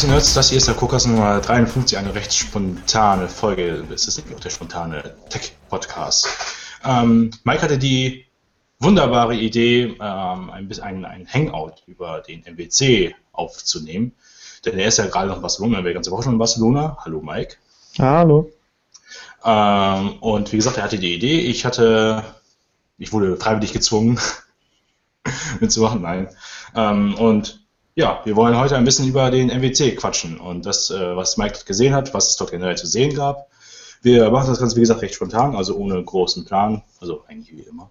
Und Nerds, das hier ist der Kokas Nummer 53, eine recht spontane Folge. Es ist nicht auch der spontane Tech-Podcast. Ähm, Mike hatte die wunderbare Idee, ähm, ein ein, ein Hangout über den MWC aufzunehmen. Denn er ist ja gerade noch in Barcelona, er wäre die ganze Woche schon in Barcelona. Hallo Mike. Hallo. Ähm, und wie gesagt, er hatte die Idee. Ich hatte, ich wurde freiwillig gezwungen mitzumachen, nein. Ähm, und ja, wir wollen heute ein bisschen über den MWC quatschen und das, äh, was Mike gesehen hat, was es dort generell zu sehen gab. Wir machen das Ganze, wie gesagt, recht spontan, also ohne großen Plan, also eigentlich wie immer.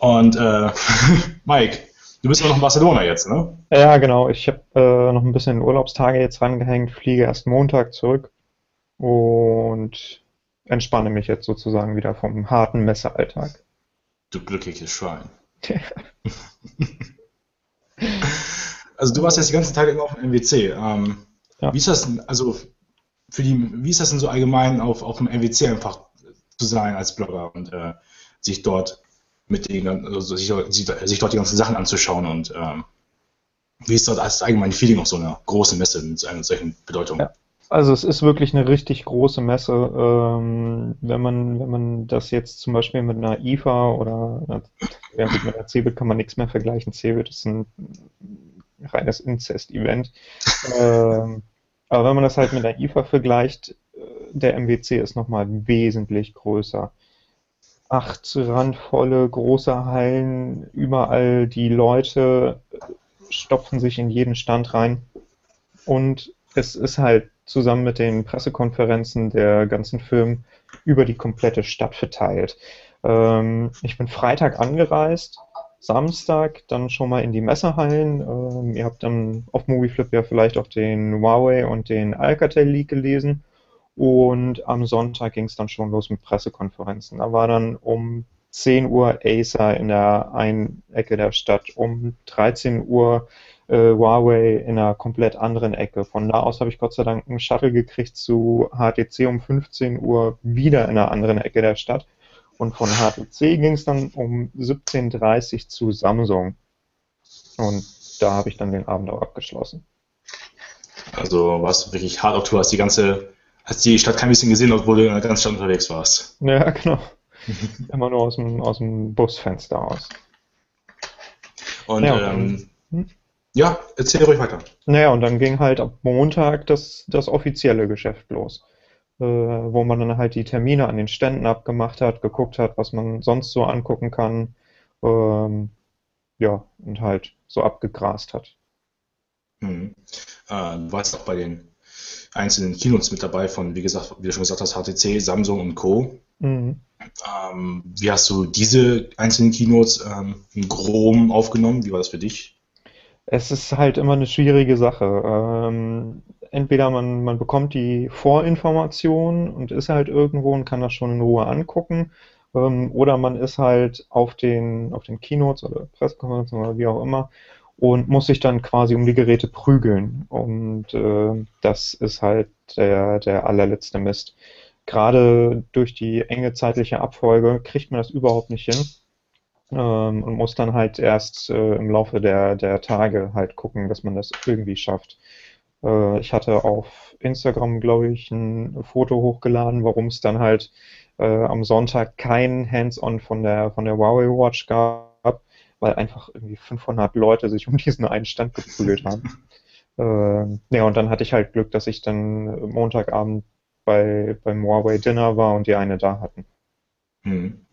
Und äh, Mike, du bist noch in Barcelona jetzt, ne? Ja, genau. Ich habe äh, noch ein bisschen Urlaubstage jetzt rangehängt, fliege erst Montag zurück und entspanne mich jetzt sozusagen wieder vom harten Messealltag. Du glückliches Schwein. Also du warst jetzt die ganze Zeit immer auf dem MWC. Ähm, ja. Wie ist das denn, also für die, wie ist das denn so allgemein auf, auf dem MWC einfach zu sein als Blogger und äh, sich dort mit den, also sich, sich, dort die ganzen Sachen anzuschauen und ähm, wie ist dort das allgemeine Feeling auf so einer großen Messe mit einer solchen Bedeutung? Ja. Also es ist wirklich eine richtig große Messe. Ähm, wenn man wenn man das jetzt zum Beispiel mit einer IFA oder ja, mit einer CeBIT kann man nichts mehr vergleichen. CeBIT ist ein reines Inzest-Event. ähm, aber wenn man das halt mit der IFA vergleicht, äh, der MWC ist nochmal wesentlich größer. Acht randvolle große Hallen, überall die Leute stopfen sich in jeden Stand rein. Und es ist halt zusammen mit den Pressekonferenzen der ganzen Firmen über die komplette Stadt verteilt. Ähm, ich bin Freitag angereist, Samstag dann schon mal in die Messehallen. Ähm, ihr habt dann auf Movieflip ja vielleicht auch den Huawei und den Alcatel Leak gelesen. Und am Sonntag ging es dann schon los mit Pressekonferenzen. Da war dann um 10 Uhr Acer in der einen Ecke der Stadt, um 13 Uhr äh, Huawei in einer komplett anderen Ecke. Von da aus habe ich Gott sei Dank einen Shuttle gekriegt zu HTC um 15 Uhr wieder in einer anderen Ecke der Stadt. Und von HTC ging es dann um 17.30 Uhr zu Samsung. Und da habe ich dann den Abend auch abgeschlossen. Also warst du wirklich hart auf Tour, hast die ganze, hast die Stadt kein bisschen gesehen, obwohl du in der ganzen Stadt unterwegs warst. Ja, genau. Immer nur aus dem, aus dem Busfenster aus. Und ja, ähm, hm? ja, erzähl ruhig weiter. Naja, und dann ging halt ab Montag das, das offizielle Geschäft los wo man dann halt die Termine an den Ständen abgemacht hat, geguckt hat, was man sonst so angucken kann. Ähm, ja, und halt so abgegrast hat. Hm. Äh, du warst auch bei den einzelnen Keynotes mit dabei von, wie gesagt, wie du schon gesagt hast, HTC, Samsung und Co. Mhm. Ähm, wie hast du diese einzelnen Keynotes ähm, in Grom aufgenommen? Wie war das für dich? Es ist halt immer eine schwierige Sache. Ähm, entweder man, man bekommt die Vorinformation und ist halt irgendwo und kann das schon in Ruhe angucken, ähm, oder man ist halt auf den, auf den Keynotes oder Pressekonferenzen oder wie auch immer und muss sich dann quasi um die Geräte prügeln. Und äh, das ist halt der, der allerletzte Mist. Gerade durch die enge zeitliche Abfolge kriegt man das überhaupt nicht hin ähm, und muss dann halt erst äh, im Laufe der, der Tage halt gucken, dass man das irgendwie schafft. Äh, ich hatte auf Instagram, glaube ich, ein Foto hochgeladen, warum es dann halt äh, am Sonntag kein Hands-on von der, von der Huawei Watch gab, weil einfach irgendwie 500 Leute sich um diesen einen Stand geprügelt haben. äh, ja, und dann hatte ich halt Glück, dass ich dann Montagabend bei, beim Huawei Dinner war und die eine da hatten. Hm.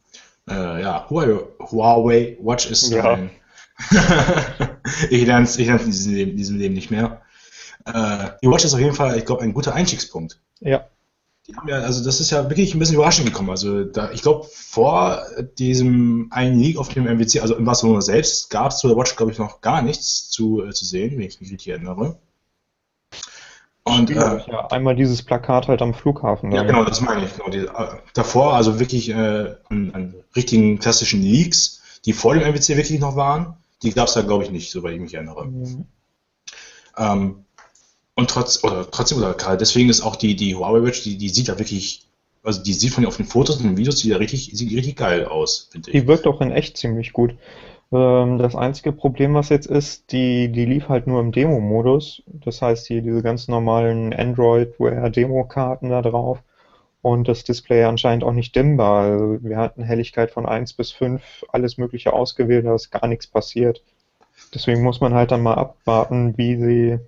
Äh, ja, Huawei, Huawei Watch ist ja. ein. ich lerne es ich in diesem Leben, diesem Leben nicht mehr. Äh, die Watch ist auf jeden Fall, ich glaube, ein guter Einstiegspunkt. Ja. Die haben ja, also das ist ja wirklich ein bisschen überraschend gekommen. Also da, ich glaube, vor diesem einen League auf dem MWC, also in Barcelona selbst, gab es zu der Watch, glaube ich, noch gar nichts zu, äh, zu sehen, wenn ich mich richtig erinnere. Und, äh, ja, einmal dieses Plakat halt am Flughafen. Ja, genau, das meine ich. Genau, die, äh, davor also wirklich äh, an, an, richtigen klassischen Leaks, die vor dem MWC wirklich noch waren, die gab es da, glaube ich, nicht, soweit ich mich erinnere. Mhm. Ähm, und trotz, oder trotzdem, oder gerade deswegen ist auch die, die Huawei Watch, die, die sieht ja wirklich, also die sieht von auf den Fotos und den Videos, sieht ja richtig, sieht richtig geil aus, finde ich. Die wirkt auch in echt ziemlich gut. Ähm, das einzige Problem, was jetzt ist, die, die lief halt nur im Demo-Modus. Das heißt, hier diese ganz normalen Android-Wear-Demo-Karten da drauf und das Display anscheinend auch nicht dimmbar. Also wir hatten Helligkeit von 1 bis 5, alles Mögliche ausgewählt, da ist gar nichts passiert. Deswegen muss man halt dann mal abwarten, wie sie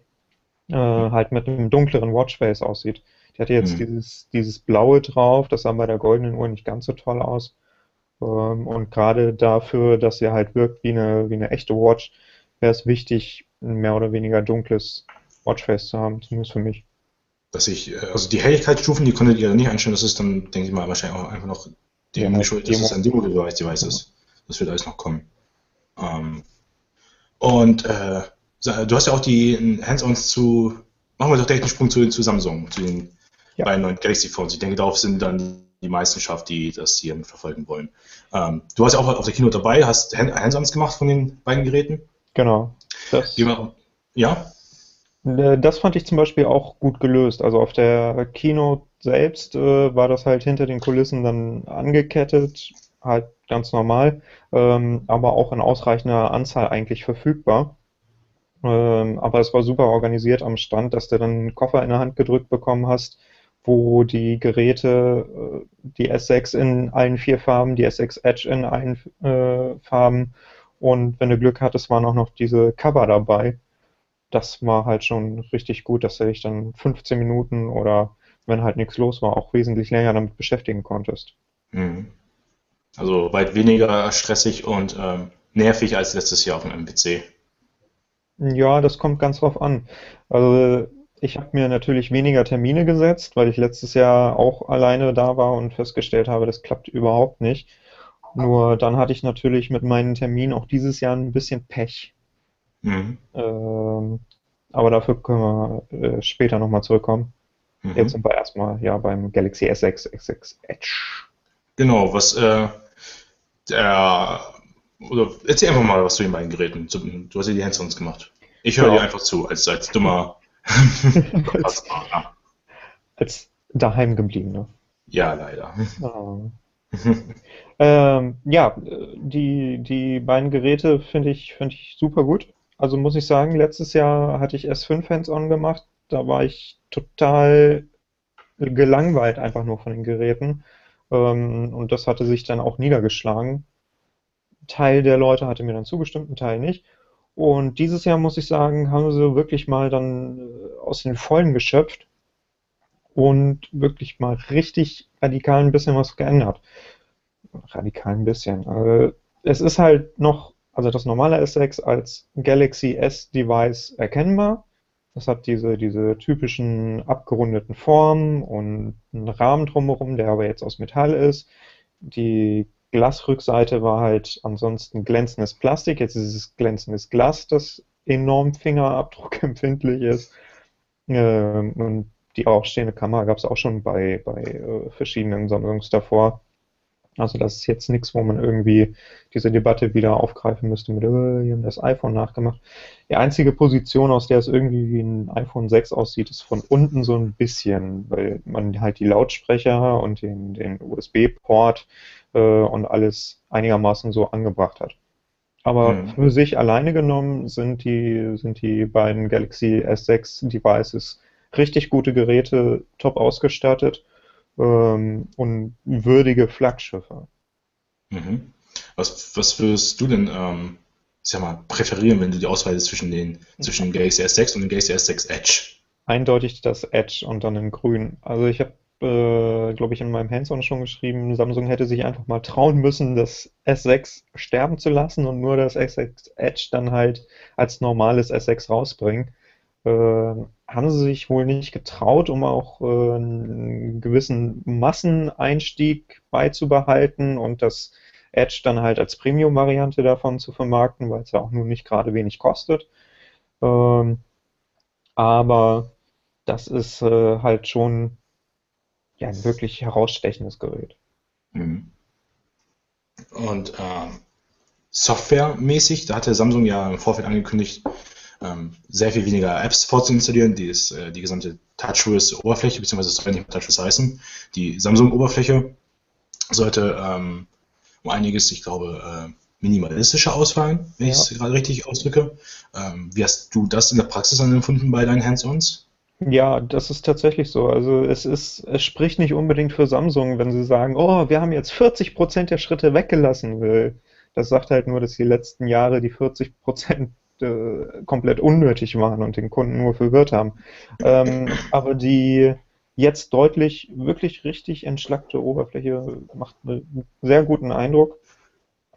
äh, halt mit einem dunkleren Watchface aussieht. Die hatte jetzt mhm. dieses, dieses Blaue drauf, das sah bei der goldenen Uhr nicht ganz so toll aus. Ähm, und gerade dafür, dass sie halt wirkt wie eine, wie eine echte Watch, wäre es wichtig, ein mehr oder weniger dunkles Watchface zu haben, zumindest für mich. Dass ich, äh, also die Helligkeitsstufen, die konntet ihr nicht einstellen, das ist dann, denke ich mal, wahrscheinlich auch einfach noch dem ja, geschuldet, dass es ein Demo-Device ist. Das wird alles noch kommen. Ähm, und äh, du hast ja auch die Hands-ons zu, machen wir doch direkt einen Sprung zu, zu Samsung, zu den ja. beiden neuen Galaxy Phones. Ich denke, darauf sind dann die meisten schafft, die das hier verfolgen wollen. Ähm, du warst ja auch auf der Kino dabei, hast Hands-ons gemacht von den beiden Geräten. Genau. Das, ja? Äh, das fand ich zum Beispiel auch gut gelöst. Also auf der Kino selbst äh, war das halt hinter den Kulissen dann angekettet, halt ganz normal, ähm, aber auch in ausreichender Anzahl eigentlich verfügbar. Ähm, aber es war super organisiert am Stand, dass du dann einen Koffer in der Hand gedrückt bekommen hast, wo die Geräte, äh, die S6 in allen vier Farben, die S6 Edge in allen äh, Farben und wenn du Glück hattest, waren auch noch diese Cover dabei. Das war halt schon richtig gut, dass du dich dann 15 Minuten oder wenn halt nichts los war, auch wesentlich länger damit beschäftigen konntest. Mhm. Also weit weniger stressig und ähm, nervig als letztes Jahr auf dem MPC. Ja, das kommt ganz drauf an. Also ich habe mir natürlich weniger Termine gesetzt, weil ich letztes Jahr auch alleine da war und festgestellt habe, das klappt überhaupt nicht. Nur dann hatte ich natürlich mit meinen Terminen auch dieses Jahr ein bisschen Pech. Mhm. Ähm, aber dafür können wir äh, später nochmal zurückkommen. Mhm. Jetzt sind wir erstmal ja beim Galaxy S6, S6 Edge. Genau, was äh, der oder erzähl einfach mal was zu den beiden Geräten. Du hast ja die Hands-ons gemacht. Ich höre genau. dir einfach zu, als, als dummer als, als daheim gebliebener. Ja, leider. Oh. ähm, ja, die, die beiden Geräte finde ich, find ich super gut. Also muss ich sagen, letztes Jahr hatte ich S5 Hands-on gemacht. Da war ich total gelangweilt einfach nur von den Geräten. Ähm, und das hatte sich dann auch niedergeschlagen. Teil der Leute hatte mir dann zugestimmt, ein Teil nicht. Und dieses Jahr, muss ich sagen, haben sie wirklich mal dann äh, aus den Vollen geschöpft und wirklich mal richtig radikal ein bisschen was geändert. Radikal ein bisschen. Also, es ist halt noch, also das normale S6 als Galaxy S-Device erkennbar. Das hat diese, diese typischen abgerundeten Formen und einen Rahmen drumherum, der aber jetzt aus Metall ist. Die Glasrückseite war halt ansonsten glänzendes Plastik. Jetzt ist es glänzendes Glas, das enorm fingerabdruckempfindlich ist. Ähm, und die aufstehende Kamera gab es auch schon bei, bei äh, verschiedenen Samsungs davor. Also das ist jetzt nichts, wo man irgendwie diese Debatte wieder aufgreifen müsste mit, äh, die haben das iPhone nachgemacht. Die einzige Position, aus der es irgendwie wie ein iPhone 6 aussieht, ist von unten so ein bisschen, weil man halt die Lautsprecher und den, den USB-Port äh, und alles einigermaßen so angebracht hat. Aber mhm. für sich alleine genommen sind die, sind die beiden Galaxy S6 Devices richtig gute Geräte, top ausgestattet ähm, und würdige Flaggschiffe. Mhm. Was, was würdest du denn, ähm, ich sag mal, präferieren, wenn du die Auswahl zwischen den zwischen Galaxy S6 und dem Galaxy S6 Edge? Eindeutig das Edge und dann in grün. Also ich habe, äh, glaube ich, in meinem Hands-on schon geschrieben, Samsung hätte sich einfach mal trauen müssen, das S6 sterben zu lassen und nur das S6 Edge dann halt als normales S6 rausbringen. Äh, haben sie sich wohl nicht getraut, um auch äh, einen gewissen Masseneinstieg beizubehalten und das Edge dann halt als Premium-Variante davon zu vermarkten, weil es ja auch nun nicht gerade wenig kostet. Ähm, aber das ist äh, halt schon ja, ein wirklich herausstechendes Gerät. Mhm. Und ähm, softwaremäßig, da hatte Samsung ja im Vorfeld angekündigt, sehr viel weniger Apps vorzuinstallieren, die, ist, äh, die gesamte TouchWiz-Oberfläche, beziehungsweise es soll nicht TouchWiz heißen, die Samsung-Oberfläche sollte ähm, um einiges, ich glaube, minimalistischer ausfallen, wenn ja. ich es gerade richtig ausdrücke. Ähm, wie hast du das in der Praxis dann empfunden bei deinen Hands-ons? Ja, das ist tatsächlich so. Also es ist, es spricht nicht unbedingt für Samsung, wenn sie sagen, oh, wir haben jetzt 40 Prozent der Schritte weggelassen. Das sagt halt nur, dass die letzten Jahre die 40 Prozent äh, komplett unnötig waren und den Kunden nur verwirrt haben. Ähm, aber die jetzt deutlich, wirklich richtig entschlackte Oberfläche macht einen sehr guten Eindruck.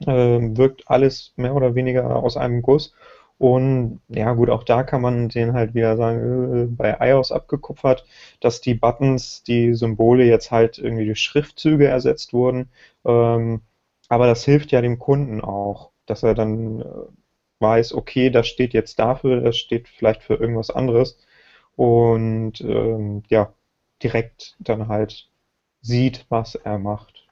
Ähm, wirkt alles mehr oder weniger aus einem Guss. Und ja gut, auch da kann man den halt wieder sagen, äh, bei iOS abgekupfert, dass die Buttons, die Symbole jetzt halt irgendwie durch Schriftzüge ersetzt wurden. Ähm, aber das hilft ja dem Kunden auch, dass er dann äh, weiß, okay, das steht jetzt dafür, das steht vielleicht für irgendwas anderes. Und ähm, ja, direkt dann halt sieht, was er macht.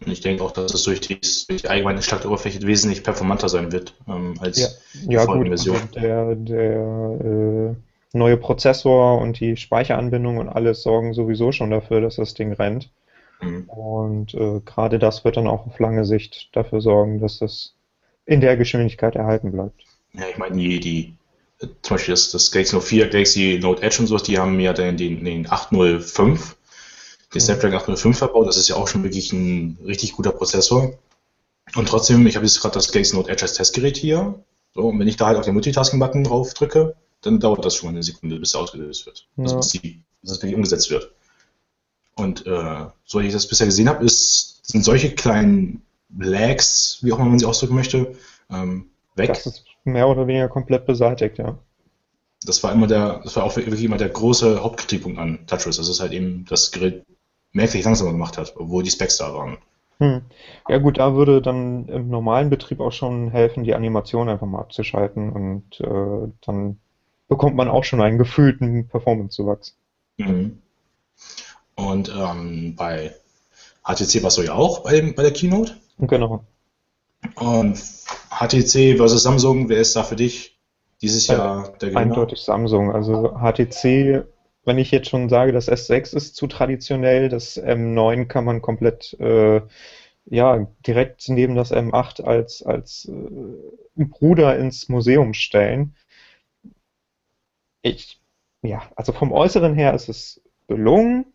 Und ich denke auch, dass es durch die, durch die allgemeine Schlagtoberfläche wesentlich performanter sein wird ähm, als ja. die ja, gut, Version. Also der, der äh, neue Prozessor und die Speicheranbindung und alles sorgen sowieso schon dafür, dass das Ding rennt. Mhm. Und äh, gerade das wird dann auch auf lange Sicht dafür sorgen, dass das in der Geschwindigkeit erhalten bleibt. Ja, ich meine, die, die zum Beispiel das, das Galaxy Note 4, Galaxy Note Edge und sowas, die haben ja den, den, den 805 den Snapdragon 805 verbaut. Das ist ja auch schon wirklich ein richtig guter Prozessor. Und trotzdem, ich habe jetzt gerade das Galaxy Note Edge als Testgerät hier. So, und wenn ich da halt auf den Multitasking-Button drauf drücke, dann dauert das schon eine Sekunde, bis er ausgelöst wird. Ja. Also bis, die, bis das wirklich umgesetzt wird. Und äh, so wie ich das bisher gesehen habe, ist, sind solche kleinen Lags, wie auch immer man sie ausdrücken möchte, ähm, weg. Das ist mehr oder weniger komplett beseitigt, ja. Das war immer der, das war auch wirklich immer der große Hauptkritikpunkt an TouchWiz. Das ist halt eben das Gerät merklich langsamer gemacht hat, obwohl die Specs da waren. Hm. Ja gut, da würde dann im normalen Betrieb auch schon helfen, die Animation einfach mal abzuschalten und äh, dann bekommt man auch schon einen gefühlten Performance-Zuwachs. Mhm. Und ähm, bei HTC war es so ja auch bei, bei der Keynote. Genau. Und HTC versus Samsung, wer ist da für dich dieses Jahr der Gewinner? Eindeutig Samsung. Also HTC wenn ich jetzt schon sage, das S6 ist zu traditionell, das M9 kann man komplett äh, ja, direkt neben das M8 als, als äh, Bruder ins Museum stellen. Ich, ja, also vom Äußeren her ist es gelungen,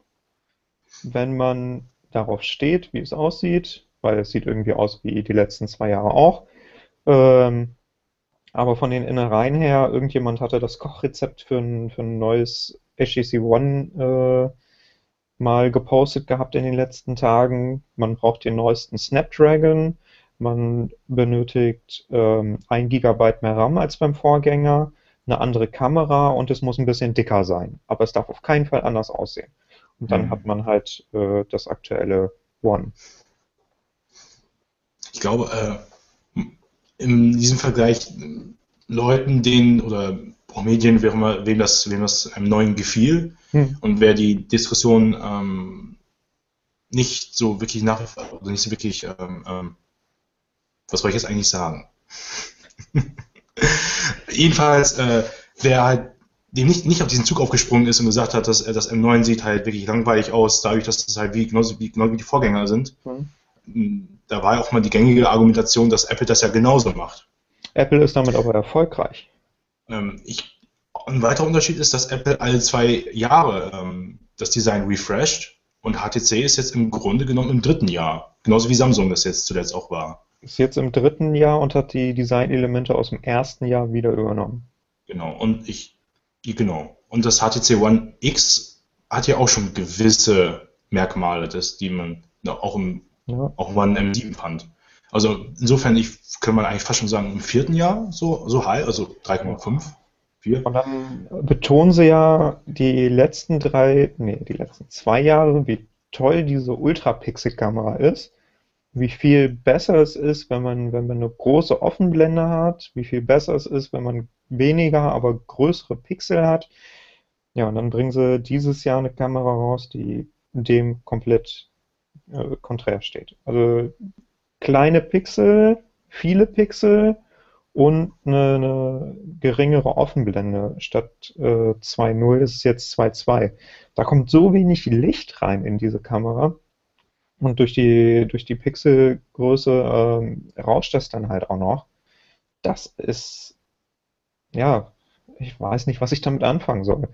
wenn man darauf steht, wie es aussieht, weil es sieht irgendwie aus wie die letzten zwei Jahre auch. Ähm, aber von den Innereien her, irgendjemand hatte das Kochrezept für ein, für ein neues HTC One äh, mal gepostet gehabt in den letzten Tagen. Man braucht den neuesten Snapdragon. Man benötigt ähm, 1 GB mehr RAM als beim Vorgänger, eine andere Kamera und es muss ein bisschen dicker sein. Aber es darf auf keinen Fall anders aussehen. Und dann mhm. hat man halt äh, das aktuelle One. Ich glaube, äh, in diesem Vergleich Leuten, denen oder Medien, wer immer, wem das, wem das einem neuen gefiel hm. und wer die Diskussion ähm, nicht so wirklich nach, also nicht so wirklich, ähm, ähm, was soll ich jetzt eigentlich sagen? Jedenfalls, äh, wer halt dem nicht, nicht auf diesen Zug aufgesprungen ist und gesagt hat, dass das M9 sieht halt wirklich langweilig aus, dadurch, dass das halt wie, genauso, wie, genau wie die Vorgänger sind. Hm. Da war ja auch mal die gängige Argumentation, dass Apple das ja genauso macht. Apple ist damit aber erfolgreich. Ähm, ich, ein weiterer Unterschied ist, dass Apple alle zwei Jahre ähm, das Design refresht und HTC ist jetzt im Grunde genommen im dritten Jahr. Genauso wie Samsung das jetzt zuletzt auch war. Ist jetzt im dritten Jahr und hat die Designelemente aus dem ersten Jahr wieder übernommen. Genau, und ich, genau. Und das HTC One X hat ja auch schon gewisse Merkmale, das, die man auch im ja. auch One M7 fand. Also insofern, ich kann man eigentlich fast schon sagen, im vierten Jahr so, so high, also 3,5. 4. Und dann betonen sie ja die letzten drei, nee, die letzten zwei Jahre, wie toll diese Ultrapixel-Kamera ist, wie viel besser es ist, wenn man, wenn man eine große Offenblende hat, wie viel besser es ist, wenn man weniger, aber größere Pixel hat. Ja, und dann bringen sie dieses Jahr eine Kamera raus, die dem komplett äh, konträr steht. Also kleine Pixel, viele Pixel und eine, eine geringere Offenblende. Statt äh, 2.0 ist es jetzt 2.2. Da kommt so wenig Licht rein in diese Kamera. Und durch die, durch die Pixelgröße ähm, rauscht das dann halt auch noch. Das ist, ja, ich weiß nicht, was ich damit anfangen soll.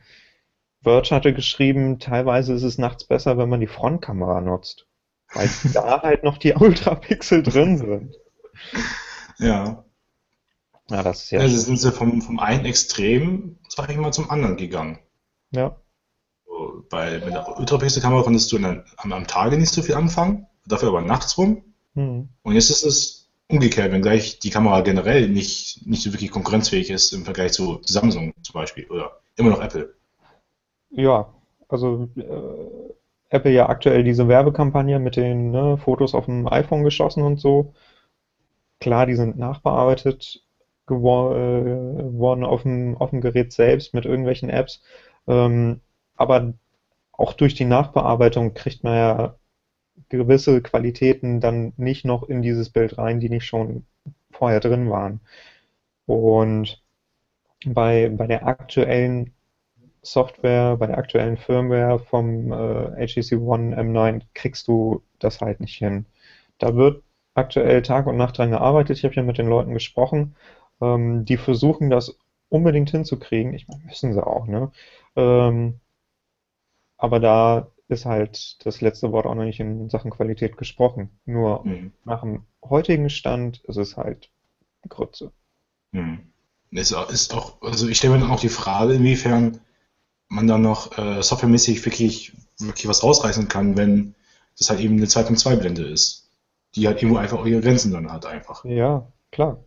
Verge hatte geschrieben, teilweise ist es nachts besser, wenn man die Frontkamera nutzt. Weil da halt noch die Ultrapixel drin sind. Ja. Ja, das ist ja. Also sind sie vom, vom einen Extrem, sag ich mal, zum anderen gegangen. Ja. Bei, mit der Ultrapixel-Kamera konntest du der, am, am, Tage nicht so viel anfangen, dafür aber nachts rum. Mhm. Und jetzt ist es umgekehrt, wenn gleich die Kamera generell nicht, nicht so wirklich konkurrenzfähig ist im Vergleich zu Samsung zum Beispiel oder immer noch Apple. Ja, also äh, Apple ja aktuell diese Werbekampagne mit den ne, Fotos auf dem iPhone geschossen und so. Klar, die sind nachbearbeitet gewor äh, worden auf dem, auf dem Gerät selbst mit irgendwelchen Apps. Ähm, aber auch durch die Nachbearbeitung kriegt man ja gewisse Qualitäten dann nicht noch in dieses Bild rein, die nicht schon vorher drin waren. Und bei, bei der aktuellen Software, bei der aktuellen Firmware vom äh, HTC One M9 kriegst du das halt nicht hin. Da wird aktuell Tag und Nacht dran gearbeitet. Ich habe ja mit den Leuten gesprochen. Ähm, die versuchen das unbedingt hinzukriegen. Ich meine, müssen sie auch, ne? Ähm, aber da ist halt das letzte Wort auch noch nicht in Sachen Qualität gesprochen. Nur mhm. nach dem heutigen Stand ist es halt Grütze. Mhm. Es ist auch, also ich stelle mir dann auch die Frage, inwiefern man dann noch äh, softwaremäßig wirklich, wirklich was rausreißen kann, wenn das halt eben eine 2.2-Blende ist, die halt irgendwo einfach ihre Grenzen dann hat einfach. Ja, klar.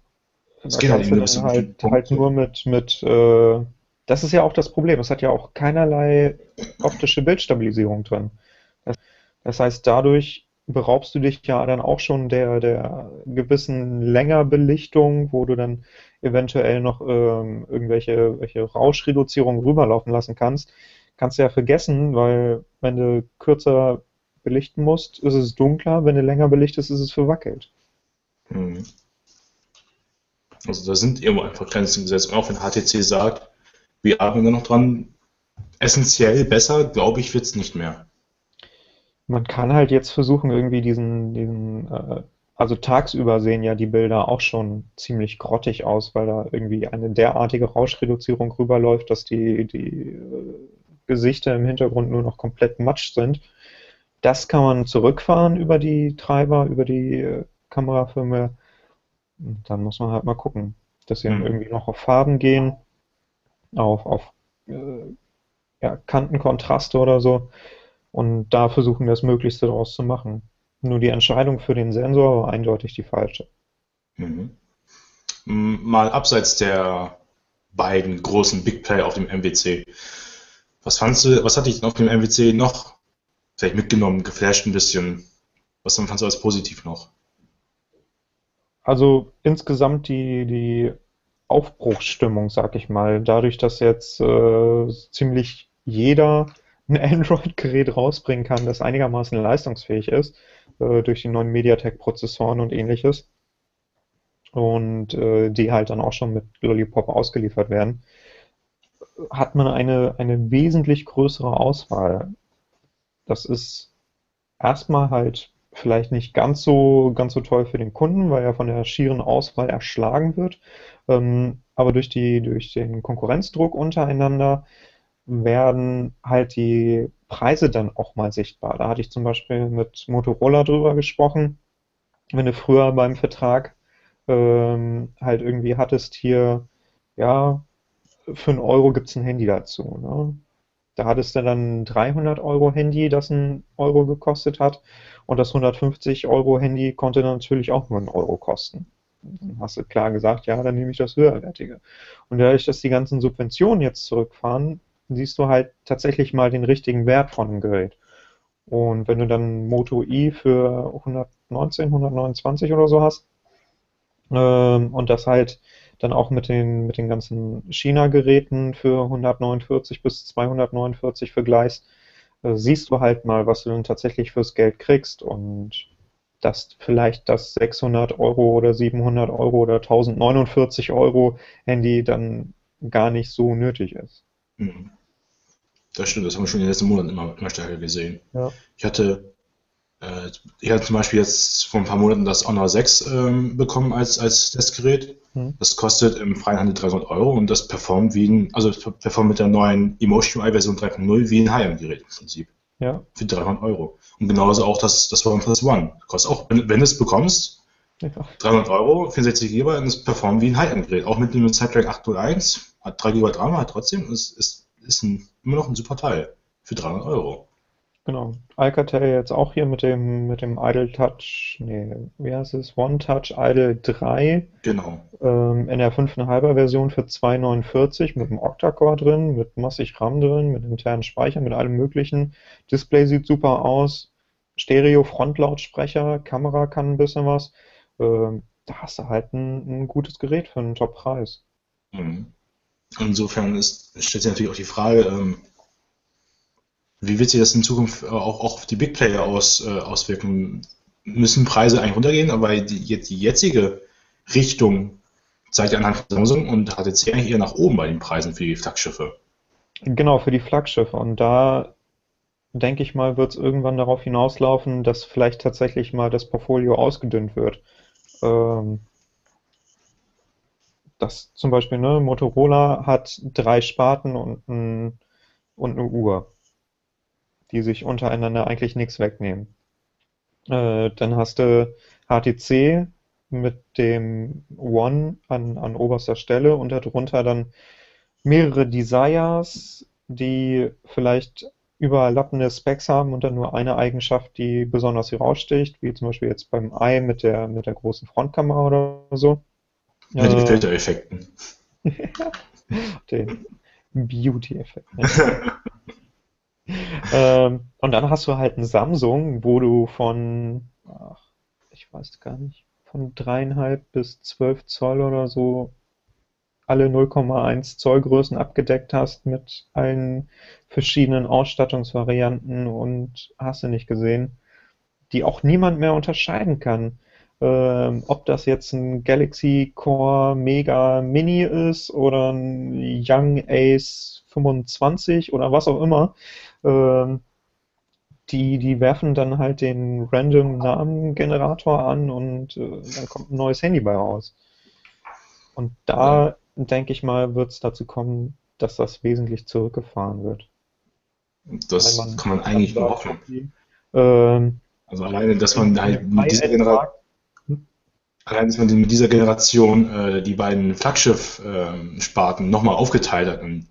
Es geht halt, eben halt, halt nur mit, mit äh, das ist ja auch das Problem. Es hat ja auch keinerlei optische Bildstabilisierung drin. Das, das heißt, dadurch beraubst du dich ja dann auch schon der, der gewissen Längerbelichtung, wo du dann eventuell noch ähm, irgendwelche welche Rauschreduzierung rüberlaufen lassen kannst. Kannst du ja vergessen, weil wenn du kürzer belichten musst, ist es dunkler, wenn du länger belichtest, ist es verwackelt. Hm. Also da sind irgendwo einfach Grenzen gesetzt. Und auch wenn HTC sagt, wir arbeiten noch dran, essentiell besser, glaube ich, wird es nicht mehr. Man kann halt jetzt versuchen, irgendwie diesen, diesen äh, also tagsüber sehen ja die Bilder auch schon ziemlich grottig aus, weil da irgendwie eine derartige Rauschreduzierung rüberläuft, dass die, die äh, Gesichter im Hintergrund nur noch komplett matsch sind. Das kann man zurückfahren über die Treiber, über die äh, Kamerafirma. Dann muss man halt mal gucken, dass sie dann mhm. irgendwie noch auf Farben gehen, auf, auf äh, ja, Kantenkontraste oder so und da versuchen, das Möglichste daraus zu machen. Nur die Entscheidung für den Sensor war eindeutig die falsche. Mhm. Mal abseits der beiden großen Big Play auf dem MWC. Was fandst du, was hat dich auf dem MWC noch vielleicht mitgenommen, geflasht ein bisschen? Was fandst du als positiv noch? Also insgesamt die, die Aufbruchsstimmung, sag ich mal. Dadurch, dass jetzt äh, ziemlich jeder ein Android-Gerät rausbringen kann, das einigermaßen leistungsfähig ist, äh, durch die neuen MediaTek-Prozessoren und ähnliches. Und äh, die halt dann auch schon mit Lollipop ausgeliefert werden, hat man eine, eine wesentlich größere Auswahl. Das ist erstmal halt vielleicht nicht ganz so, ganz so toll für den Kunden, weil er von der schieren Auswahl erschlagen wird. Ähm, aber durch, die, durch den Konkurrenzdruck untereinander werden halt die Preise dann auch mal sichtbar. Da hatte ich zum Beispiel mit Motorola drüber gesprochen. Wenn du früher beim Vertrag ähm, halt irgendwie hattest hier, ja, für einen Euro gibt es ein Handy dazu. Ne? Da hattest du dann ein 300 Euro Handy, das ein Euro gekostet hat. Und das 150 Euro Handy konnte natürlich auch nur einen Euro kosten. Dann hast du klar gesagt, ja, dann nehme ich das höherwertige. Und dadurch, dass die ganzen Subventionen jetzt zurückfahren, siehst du halt tatsächlich mal den richtigen Wert von dem Gerät. Und wenn du dann Moto i für 119, 129 oder so hast, ähm, und das halt dann auch mit den, mit den ganzen China-Geräten für 149 bis 249 vergleichst, äh, siehst du halt mal, was du dann tatsächlich fürs Geld kriegst und dass vielleicht das 600 Euro oder 700 Euro oder 1049 Euro Handy dann gar nicht so nötig ist. Mhm. Das stimmt, das haben wir schon in den letzten Monaten immer, immer stärker gesehen. Ja. Ich hatte Äh, ich hatte zum Beispiel jetzt vor ein paar Monaten das Honor 6 ähm, bekommen als, als Testgerät. Hm. Das kostet im freien Handel 300 Euro und das performt wie ein, also performt mit der neuen Emotion UI Version 3.0 wie ein High-End-Gerät im Prinzip. Ja. Für 300 Euro. Und genauso auch das, das OnePlus One. Kostet auch, wenn, wenn du es bekommst, ja. 300 Euro, 64 GB und es performt wie ein High-End-Gerät. Auch mit dem Snapdragon 801, hat 3 GB RAM, hat trotzdem, ist, ist, ist ein, immer noch ein super Teil für 300 Euro. Genau. Alcatel jetzt auch hier mit dem, mit dem Idle Touch, nee, wie heißt es? One Touch Idle 3. Genau. Ähm, in der 5,5er Version für 2,49 mit einem Octa-Core drin, mit massig RAM drin, mit internen Speicher, mit allem möglichen. Display sieht super aus. Stereo Frontlautsprecher, Kamera kann ein bisschen was. Ähm, da hast du halt ein, ein gutes Gerät für einen Top-Preis. Mhm. Insofern ist, stellt sich natürlich auch die Frage, ähm, wie wird sich das in Zukunft auch, auch auf die Big Player aus, äh, auswirken? Müssen Preise eigentlich runtergehen, aber die, die jetzige Richtung zeigt anhand von Samsung und HTC eigentlich eher nach oben bei den Preisen für die Flaggschiffe. Genau, für die Flaggschiffe. Und da denke ich mal, wird es irgendwann darauf hinauslaufen, dass vielleicht tatsächlich mal das Portfolio ausgedünnt wird. Ähm, das zum Beispiel, ne, Motorola hat drei Sparten und, und eine Uhr die sich untereinander eigentlich nichts wegnehmen. Äh, dann hast du HTC mit dem One an, an oberster Stelle und darunter dann mehrere Desires, die vielleicht überlappende Specs haben und dann nur eine Eigenschaft, die besonders heraussticht, wie zum Beispiel jetzt beim i mit der, mit der großen Frontkamera oder so. Mit den äh, Filtereffekten. den Beauty-Effekt. ähm, und dann hast du halt ein Samsung, wo du von, ach, ich weiß gar nicht, von dreieinhalb bis zwölf Zoll oder so alle 0,1 Zoll Größen abgedeckt hast mit allen verschiedenen Ausstattungsvarianten und hast du nicht gesehen, die auch niemand mehr unterscheiden kann. Ähm, ob das jetzt ein Galaxy Core Mega Mini ist oder ein Young Ace 25 oder was auch immer. Ähm, die, die werfen dann halt den random Namen-Generator an und äh, dann kommt ein neues Handy bei raus. Und da, denke ich mal, wird es dazu kommen, dass das wesentlich zurückgefahren wird. Das man kann man eigentlich nur hoffen. Ähm, also alleine, dass man halt mit dieser Generation allein, dass man mit dieser Generation äh, die beiden Flaggschiff-Sparten äh, nochmal aufgeteilt hat und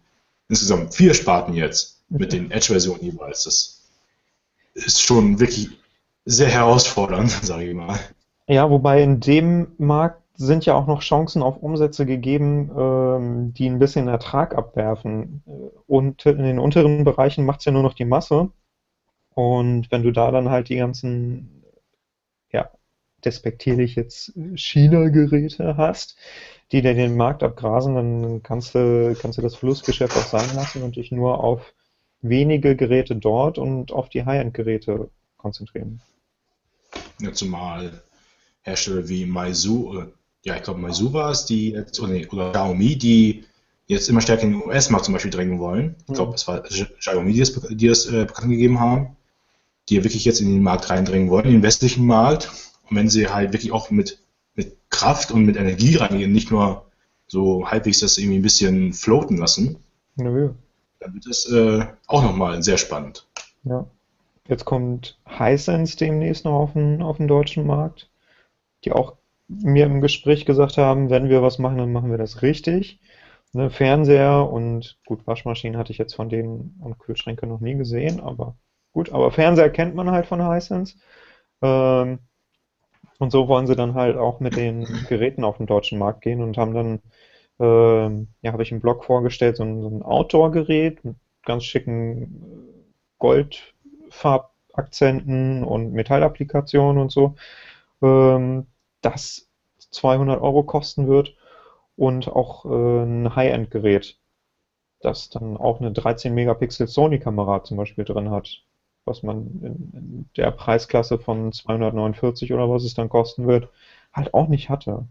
insgesamt vier Sparten jetzt mit den Edge-Versionen jeweils. Das ist schon wirklich sehr herausfordernd, sage ich mal. Ja, wobei in dem Markt sind ja auch noch Chancen auf Umsätze gegeben, ähm, die ein bisschen Ertrag abwerfen. Und in den unteren Bereichen macht es ja nur noch die Masse. Und wenn du da dann halt die ganzen, ja, despektierlich jetzt China-Geräte hast, die dir den Markt abgrasen, dann kannst du, kannst du das Flussgeschäft auch sein lassen und dich nur auf wenige Geräte dort und auf die High-End-Geräte konzentrieren. Ja, zumal Hersteller wie Meizu, oder, ja, ich glaube Meizu war es, die jetzt, oder, nee, oder Xiaomi, die jetzt immer stärker in den US-Markt zum Beispiel drängen wollen. Ich glaube, es war Xiaomi, die das, die das äh, bekannt gegeben haben, die wirklich jetzt in den Markt reindringen wollen, in den westlichen Markt. Und wenn sie halt wirklich auch mit mit Kraft und mit Energie reingehen, nicht nur so halbwegs das irgendwie ein bisschen floaten lassen, ja. Dann wird das äh, auch nochmal sehr spannend. Ja. Jetzt kommt Hisense demnächst noch auf den, auf den deutschen Markt, die auch mir im Gespräch gesagt haben, wenn wir was machen, dann machen wir das richtig. Ne, Fernseher und gut, Waschmaschinen hatte ich jetzt von denen und Kühlschränke noch nie gesehen, aber gut, aber Fernseher kennt man halt von Hisense. Ähm, und so wollen sie dann halt auch mit den Geräten auf den deutschen Markt gehen und haben dann, äh, ja, habe ich im Blog vorgestellt, so ein, so ein Outdoor-Gerät mit ganz schicken äh, Goldfarbakzenten und Metallapplikationen und so, ähm, das 200 Euro kosten wird und auch äh, ein High-End-Gerät, das dann auch eine 13 Megapixel Sony-Kamera zum Beispiel drin hat was man in, in, der Preisklasse von 249 oder was es dann kosten wird, halt auch nicht hatte.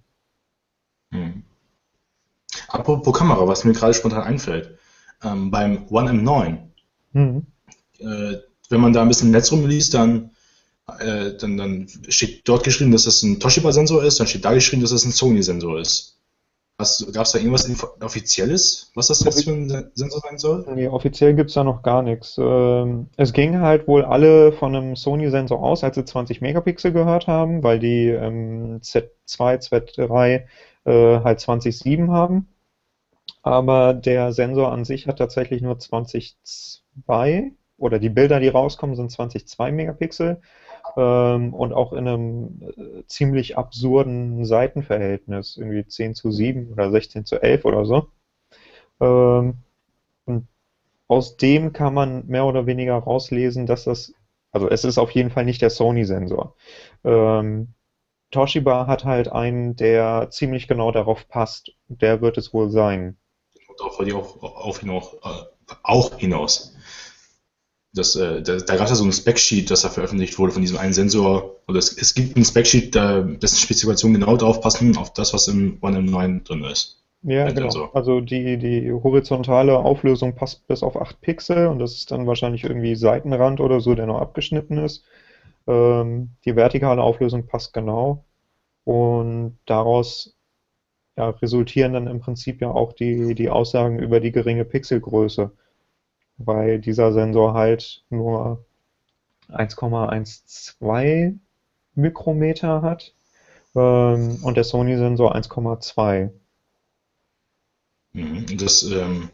Hm. Apropos Kamera, was mir gerade spontan einfällt, ähm, beim One M9, hm. äh, wenn man da ein bisschen im Netz rumliest, dann äh, dann, dann steht dort geschrieben, dass das ein Toshiba-Sensor ist, dann steht da geschrieben, dass das ein Sony-Sensor ist. Gab es da irgendwas Offizielles, was das jetzt für ein Sensor sein soll? Nee, offiziell gibt es da noch gar nichts. Ähm, es ging halt wohl alle von einem Sony-Sensor aus, als sie 20 Megapixel gehört haben, weil die ähm, Z2, Z3 äh, halt 20,7 haben. Aber der Sensor an sich hat tatsächlich nur 20,2 oder die Bilder, die rauskommen, sind 20,2 Megapixel ähm, und auch in einem äh, ziemlich absurden Seitenverhältnis, irgendwie 10 zu 7 oder 16 zu 11 oder so. Ähm, und aus dem kann man mehr oder weniger rauslesen, dass das, also es ist auf jeden Fall nicht der Sony-Sensor. Ähm, Toshiba hat halt einen, der ziemlich genau darauf passt. Der wird es wohl sein. Darauf wollte ich auch, auf hinaus, äh, auch hinaus das, äh, da, da gab es ja so ein Specsheet, das da veröffentlicht wurde von diesem einen Sensor. Oder es, es gibt ein Specsheet, da, dessen Spezifikationen genau drauf passen, auf das, was im One M9 drin ist. Ja, genau. Sensor. Also die, die horizontale Auflösung passt bis auf 8 Pixel und das ist dann wahrscheinlich irgendwie Seitenrand oder so, der noch abgeschnitten ist. Ähm, die vertikale Auflösung passt genau. Und daraus ja, resultieren dann im Prinzip ja auch die, die Aussagen über die geringe Pixelgröße weil dieser Sensor halt nur 1,12 Mikrometer hat ähm, und der Sony-Sensor 1,2. Mhm. Das ähm,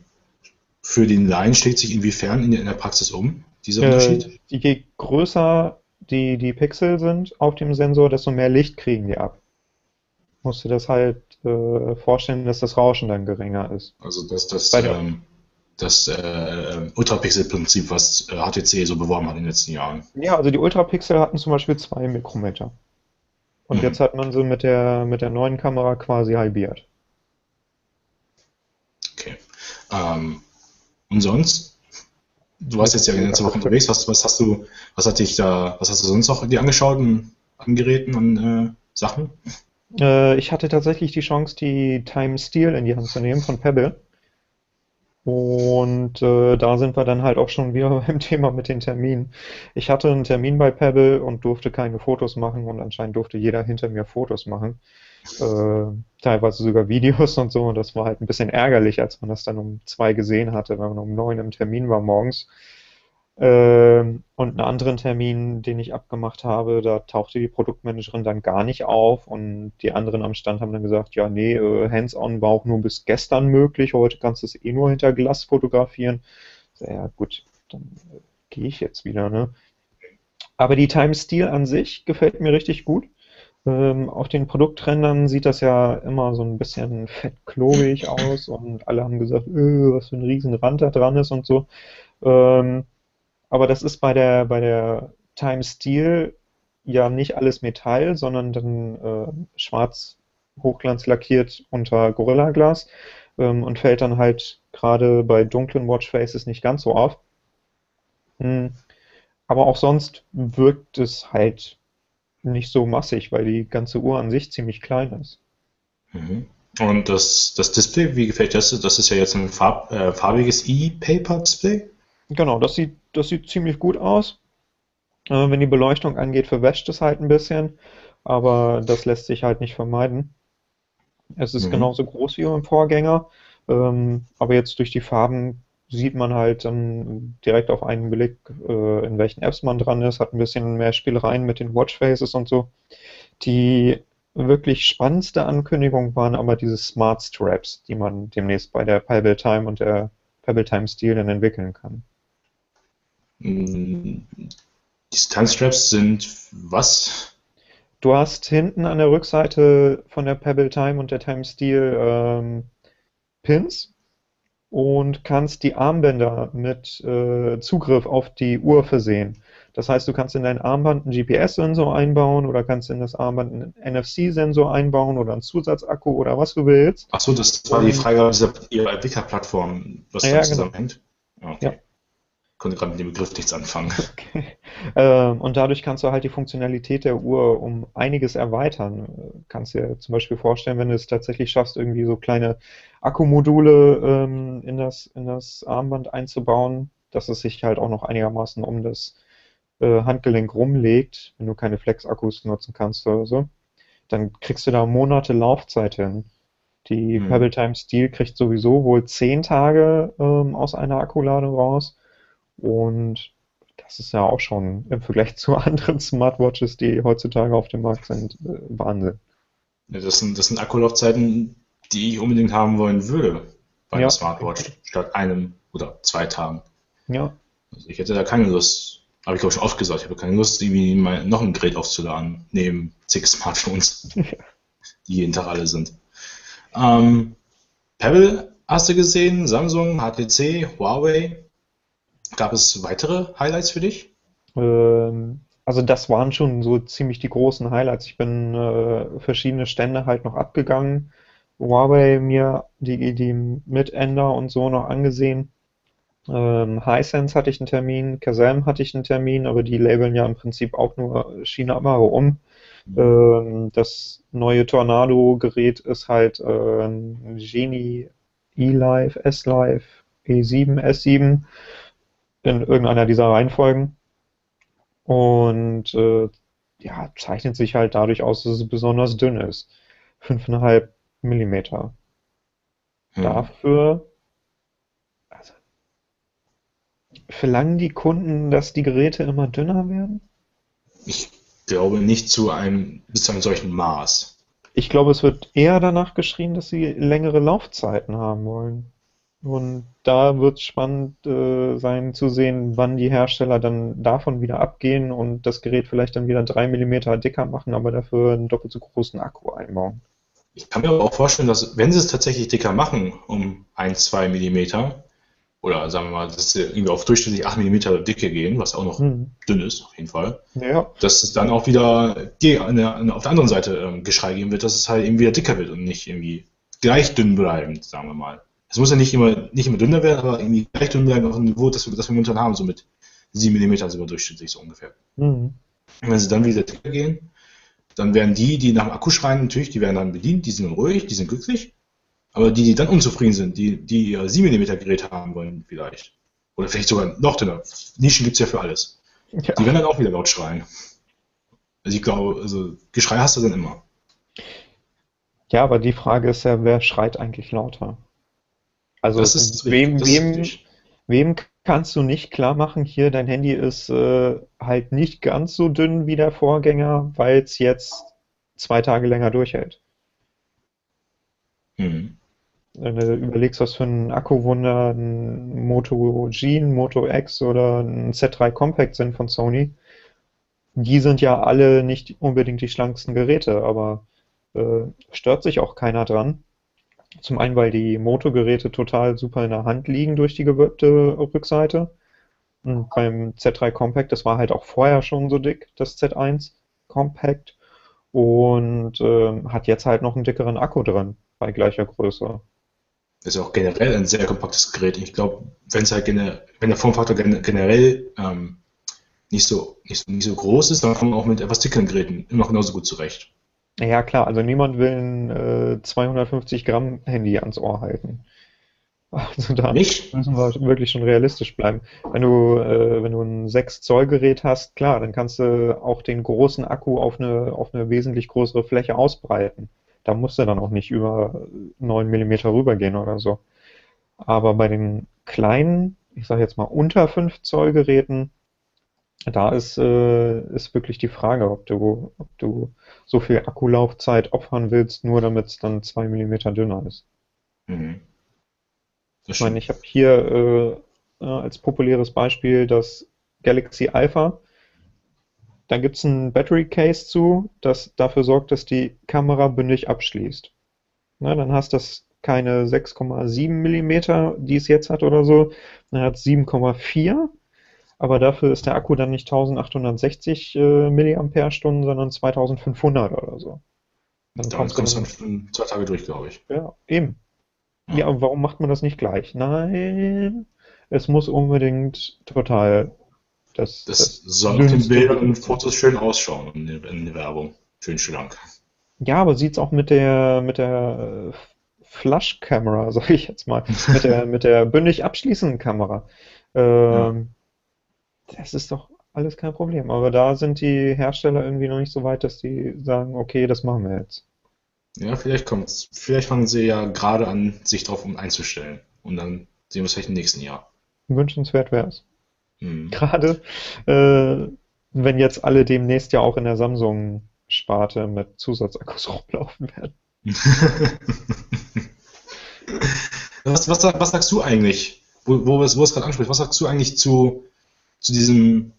für den Laien schlägt sich inwiefern in der Praxis um, dieser Unterschied? Äh, je größer die, die Pixel sind auf dem Sensor, desto mehr Licht kriegen die ab. Musst du das halt äh, vorstellen, dass das Rauschen dann geringer ist. Also dass das ähm, das äh, Ultrapixel-Prinzip, was HTC äh, so beworben hat in den letzten Jahren. Ja, also die Ultrapixel hatten zum Beispiel zwei Mikrometer. Und mhm. jetzt hat man sie mit der, mit der neuen Kamera quasi halbiert. Okay. Ähm, und sonst? Du warst jetzt ja die ganze Woche unterwegs. Was, was hast du, was hat dich da, was hast du sonst noch dir angeschaut an, an Geräten, an äh, Sachen? Äh, ich hatte tatsächlich die Chance, die Time Steel in die Hand zu nehmen von Pebble. Und äh, da sind wir dann halt auch schon wieder beim Thema mit den Terminen. Ich hatte einen Termin bei Pebble und durfte keine Fotos machen und anscheinend durfte jeder hinter mir Fotos machen. Äh, teilweise sogar Videos und so. Und das war halt ein bisschen ärgerlich, als man das dann um zwei gesehen hatte, weil man um neun im Termin war morgens. Ähm, und einen anderen Termin, den ich abgemacht habe, da tauchte die Produktmanagerin dann gar nicht auf und die anderen am Stand haben dann gesagt, ja, nee, äh, Hands-on war auch nur bis gestern möglich, heute kannst du es eh nur hinter Glas fotografieren. Ja, gut, dann äh, gehe ich jetzt wieder, ne? Aber die Time Steel an sich gefällt mir richtig gut. Ähm, auf den Produkträndern sieht das ja immer so ein bisschen fettklobig aus und alle haben gesagt, öh, was für ein riesen Rand da dran ist und so. Ähm, aber das ist bei der, bei der Time Steel ja nicht alles Metall, sondern dann äh, schwarz hochglanz lackiert unter Gorilla Glas ähm, und fällt dann halt gerade bei dunklen Watchfaces nicht ganz so auf. Hm. Aber auch sonst wirkt es halt nicht so massig, weil die ganze Uhr an sich ziemlich klein ist. Mhm. Und das, das Display, wie gefällt das? Das ist ja jetzt ein farb, äh, farbiges E-Paper-Display. Genau, das sieht, das sieht ziemlich gut aus. Äh, wenn die Beleuchtung angeht, verwäscht es halt ein bisschen, aber das lässt sich halt nicht vermeiden. Es ist mhm. genauso groß wie im Vorgänger, ähm, aber jetzt durch die Farben sieht man halt dann direkt auf einen Blick, äh, in welchen Apps man dran ist, hat ein bisschen mehr Spielereien mit den Watchfaces und so. Die wirklich spannendste Ankündigung waren aber diese Smart Straps, die man demnächst bei der Pebble Time und der Pebble Time Steel dann entwickeln kann. Die Distanzstraps sind was? Du hast hinten an der Rückseite von der Pebble Time und der Time Steel ähm, Pins und kannst die Armbänder mit äh, Zugriff auf die Uhr versehen. Das heißt, du kannst in dein Armband einen GPS-Sensor einbauen oder kannst in das Armband einen NFC-Sensor einbauen oder einen Zusatzakku oder was du willst. Achso, das war die Frage dieser Entwicklerplattform, was ja, da genau. zusammenhängt. Okay. Ja konnte gerade mit dem Begriff nichts anfangen. Okay. Ähm, und dadurch kannst du halt die Funktionalität der Uhr um einiges erweitern. Kannst dir zum Beispiel vorstellen, wenn du es tatsächlich schaffst, irgendwie so kleine Akkumodule ähm, in, das, in das Armband einzubauen, dass es sich halt auch noch einigermaßen um das äh, Handgelenk rumlegt, wenn du keine Flex-Akkus nutzen kannst oder so, dann kriegst du da Monate Laufzeit hin. Die Hm. Pebble Time Steel kriegt sowieso wohl 10 Tage ähm, aus einer Akkuladung raus. Und das ist ja auch schon im Vergleich zu anderen Smartwatches, die heutzutage auf dem Markt sind, äh, Wahnsinn. Ja, das sind, das sind Akkulaufzeiten, die ich unbedingt haben wollen würde bei einer Ja. Smartwatch, statt einem oder zwei Tagen. Ja, Also ich hätte da keine Lust, habe ich glaube ich schon oft gesagt, ich habe keine Lust, irgendwie mal noch ein Gerät aufzuladen, neben zig Smartphones, die jeden Tag alle sind. Ähm, Pebble hast du gesehen, Samsung, HTC, Huawei. Gab es weitere Highlights für dich? Ähm, also das waren schon so ziemlich die großen Highlights. Ich bin äh, verschiedene Stände halt noch abgegangen, Huawei mir die, die Mitender und so noch angesehen. Ähm, Hisense hatte ich einen Termin, Kazam hatte ich einen Termin, aber die labeln ja im Prinzip auch nur China-Ware um. Ähm, das neue Tornado-Gerät ist halt äh, ein Genie E-Live, S-Live, E7, S7 in irgendeiner dieser Reihenfolgen. Und äh, ja, zeichnet sich halt dadurch aus, dass es besonders dünn ist. 5,5 Millimeter. Hm. Dafür, also, verlangen die Kunden, dass die Geräte immer dünner werden? Ich glaube nicht zu einem, bis zu einem solchen Maß. Ich glaube, es wird eher danach geschrien, dass sie längere Laufzeiten haben wollen. Und da wird es spannend äh, sein zu sehen, wann die Hersteller dann davon wieder abgehen und das Gerät vielleicht dann wieder 3 mm dicker machen, aber dafür einen doppelt so großen Akku einbauen. Ich kann mir aber auch vorstellen, dass, wenn sie es tatsächlich dicker machen, um 1, 2 Millimeter, oder sagen wir mal, dass sie irgendwie auf durchschnittlich 8 Millimeter Dicke gehen, was auch noch Hm. dünn ist, auf jeden Fall, Ja, dass es dann auch wieder auf der anderen Seite ähm, Geschrei geben wird, dass es halt eben wieder dicker wird und nicht irgendwie gleich dünn bleibend, sagen wir mal. Es muss ja nicht immer, nicht immer dünner werden, aber irgendwie gleich dünn bleiben auf dem Niveau, das wir, das wir momentan haben, so mit 7 Millimeter sind wir durchschnittlich so ungefähr. hm. Und wenn sie dann wieder dicker gehen, dann werden die, die nach dem Akku schreien, natürlich, die werden dann bedient, die sind ruhig, die sind glücklich. Aber die, die dann unzufrieden sind, die, die ihr 7 mm Gerät haben wollen, vielleicht. Oder vielleicht sogar noch dünner. Nischen gibt's ja für alles. Ja. Die werden dann auch wieder laut schreien. Also ich glaube, also Geschrei hast du dann immer. Ja, aber die Frage ist ja, wer schreit eigentlich lauter? Also wem, wem, wem kannst du nicht klar machen, hier, dein Handy ist äh, halt nicht ganz so dünn wie der Vorgänger, weil es jetzt zwei Tage länger durchhält. Mhm. Wenn du überlegst, was für ein Akkuwunder ein Moto G, ein Moto X oder ein Z3 Compact sind von Sony, die sind ja alle nicht unbedingt die schlanksten Geräte, aber äh, stört sich auch keiner dran. Zum einen, weil die Moto-Geräte total super in der Hand liegen durch die gewölbte Rückseite. Und beim Z3 Compact, das war halt auch vorher schon so dick, das Z1 Compact. Und ähm, hat jetzt halt noch einen dickeren Akku drin, bei gleicher Größe. Ist ja auch generell ein sehr kompaktes Gerät. Ich glaube, wenn es halt wenn der Formfaktor gen generell ähm, nicht so, nicht, so, nicht so groß ist, dann kommt man auch mit etwas dickeren Geräten immer genauso gut zurecht. Ja, klar, also niemand will ein äh, 250 Gramm Handy ans Ohr halten. Also da Nicht? müssen wir wirklich schon realistisch bleiben. Wenn du, äh, wenn du ein 6 Zoll Gerät hast, klar, dann kannst du auch den großen Akku auf eine, auf eine wesentlich größere Fläche ausbreiten. Da musst du dann auch nicht über 9 Millimeter rübergehen oder so. Aber bei den kleinen, ich sage jetzt mal unter 5 Zoll Geräten, da ist, äh, ist wirklich die Frage, ob du, ob du so viel Akkulaufzeit opfern willst, nur damit es dann 2 Millimeter dünner ist. Mhm. Ich meine, ich habe hier äh, als populäres Beispiel das Galaxy Alpha. Da gibt es ein Battery Case zu, das dafür sorgt, dass die Kamera bündig abschließt. Na, dann hast du das keine 6,7 Millimeter, die es jetzt hat oder so, dann hat es 7,4, aber dafür ist der Akku dann nicht 1860 äh, Milliampere-Stunden, sondern 2500 oder so. Dann Damit kommst du dann, dann zwei Tage durch, glaube ich. ja, eben. Ja, und warum macht man das nicht gleich? Nein, es muss unbedingt total das, Das das soll auf den Bildern und. Fotos schön ausschauen in der, Werbung. Schön schlank. Ja, aber sieht's auch mit der mit der äh, Flush Camera, sag ich jetzt mal, mit der mit der bündig abschließenden Kamera. Ja. Das ist doch alles kein Problem. Aber da sind die Hersteller irgendwie noch nicht so weit, dass die sagen, okay, das machen wir jetzt. Ja, vielleicht kommt's. Vielleicht fangen sie ja gerade an, sich darauf um einzustellen. Und dann sehen wir es vielleicht im nächsten Jahr. Wünschenswert wäre es. Hm. Gerade äh, wenn jetzt alle demnächst ja auch in der Samsung-Sparte mit Zusatzakkus rumlaufen werden. was, was, was, sagst du eigentlich, wo, wo, es, wo es gerade anspricht, was sagst du eigentlich zu, zu diesem,